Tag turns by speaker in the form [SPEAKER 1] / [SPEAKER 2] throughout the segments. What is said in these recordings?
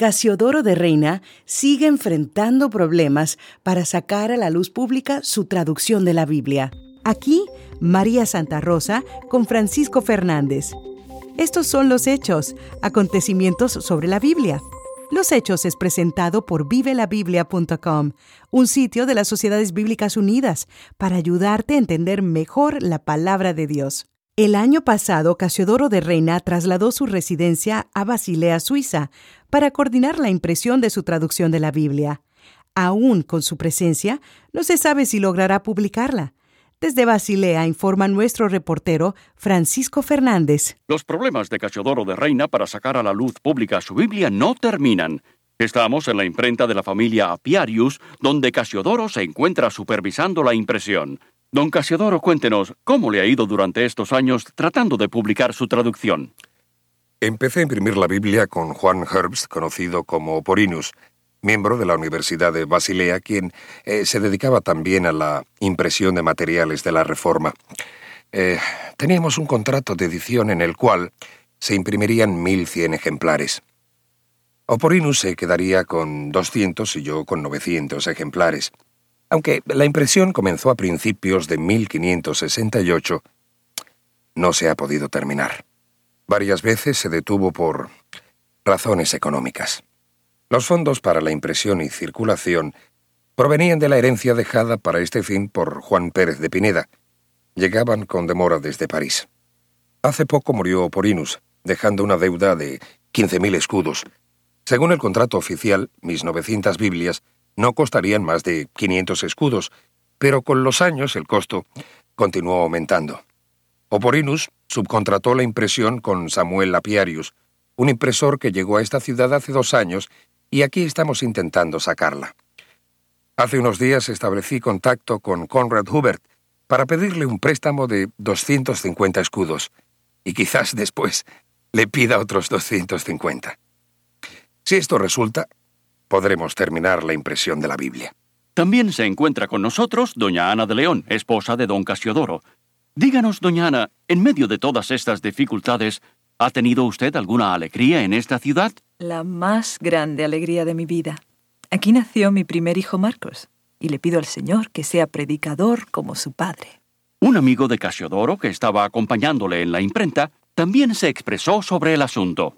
[SPEAKER 1] Casiodoro de Reina sigue enfrentando problemas para sacar a la luz pública su traducción de la Biblia. Aquí, María Santa Rosa con Francisco Fernández. Estos son los hechos, acontecimientos sobre la Biblia. Los Hechos es presentado por vivelabiblia.com, un sitio de las Sociedades Bíblicas Unidas para ayudarte a entender mejor la palabra de Dios. El año pasado, Casiodoro de Reina trasladó su residencia a Basilea, Suiza, para coordinar la impresión de su traducción de la Biblia. Aún con su presencia, no se sabe si logrará publicarla. Desde Basilea informa nuestro reportero Francisco Fernández.
[SPEAKER 2] Los problemas de Casiodoro de Reina para sacar a la luz pública su Biblia no terminan. Estamos en la imprenta de la familia Apiarius, donde Casiodoro se encuentra supervisando la impresión. Don Casiodoro, cuéntenos, ¿cómo le ha ido durante estos años tratando de publicar su traducción?
[SPEAKER 3] Empecé a imprimir la Biblia con Juan Herbst, conocido como Porinus, miembro de la Universidad de Basilea, quien eh, se dedicaba también a la impresión de materiales de la Reforma. Eh, teníamos un contrato de edición en el cual se imprimirían 1.100 ejemplares. Oporinus se quedaría con 200 y yo con 900 ejemplares. Aunque la impresión comenzó a principios de 1568, no se ha podido terminar. Varias veces se detuvo por razones económicas. Los fondos para la impresión y circulación provenían de la herencia dejada para este fin por Juan Pérez de Pineda. Llegaban con demora desde París. Hace poco murió Porinus, dejando una deuda de 15.000 escudos. Según el contrato oficial, mis 900 Biblias no costarían más de 500 escudos, pero con los años el costo continuó aumentando. Oporinus subcontrató la impresión con Samuel Lapiarius, un impresor que llegó a esta ciudad hace dos años y aquí estamos intentando sacarla. Hace unos días establecí contacto con Conrad Hubert para pedirle un préstamo de 250 escudos y quizás después le pida otros 250. Si esto resulta, podremos terminar la impresión de la Biblia.
[SPEAKER 2] También se encuentra con nosotros doña Ana de León, esposa de don Casiodoro. Díganos, doña Ana, en medio de todas estas dificultades, ¿ha tenido usted alguna alegría en esta ciudad?
[SPEAKER 4] La más grande alegría de mi vida. Aquí nació mi primer hijo Marcos, y le pido al Señor que sea predicador como su padre.
[SPEAKER 2] Un amigo de Casiodoro que estaba acompañándole en la imprenta también se expresó sobre el asunto.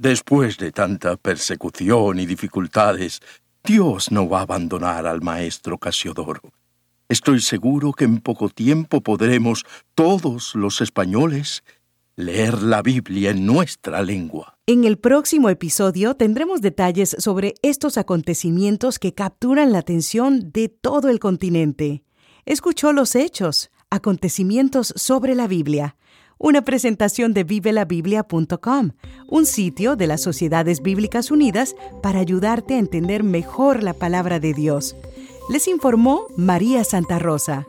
[SPEAKER 5] Después de tanta persecución y dificultades, Dios no va a abandonar al maestro Casiodoro. Estoy seguro que en poco tiempo podremos, todos los españoles, leer la Biblia en nuestra lengua.
[SPEAKER 1] En el próximo episodio tendremos detalles sobre estos acontecimientos que capturan la atención de todo el continente. Escuchó los hechos, acontecimientos sobre la Biblia una presentación de vivelabiblia.com, un sitio de las Sociedades Bíblicas Unidas para ayudarte a entender mejor la palabra de Dios. Les informó María Santa Rosa.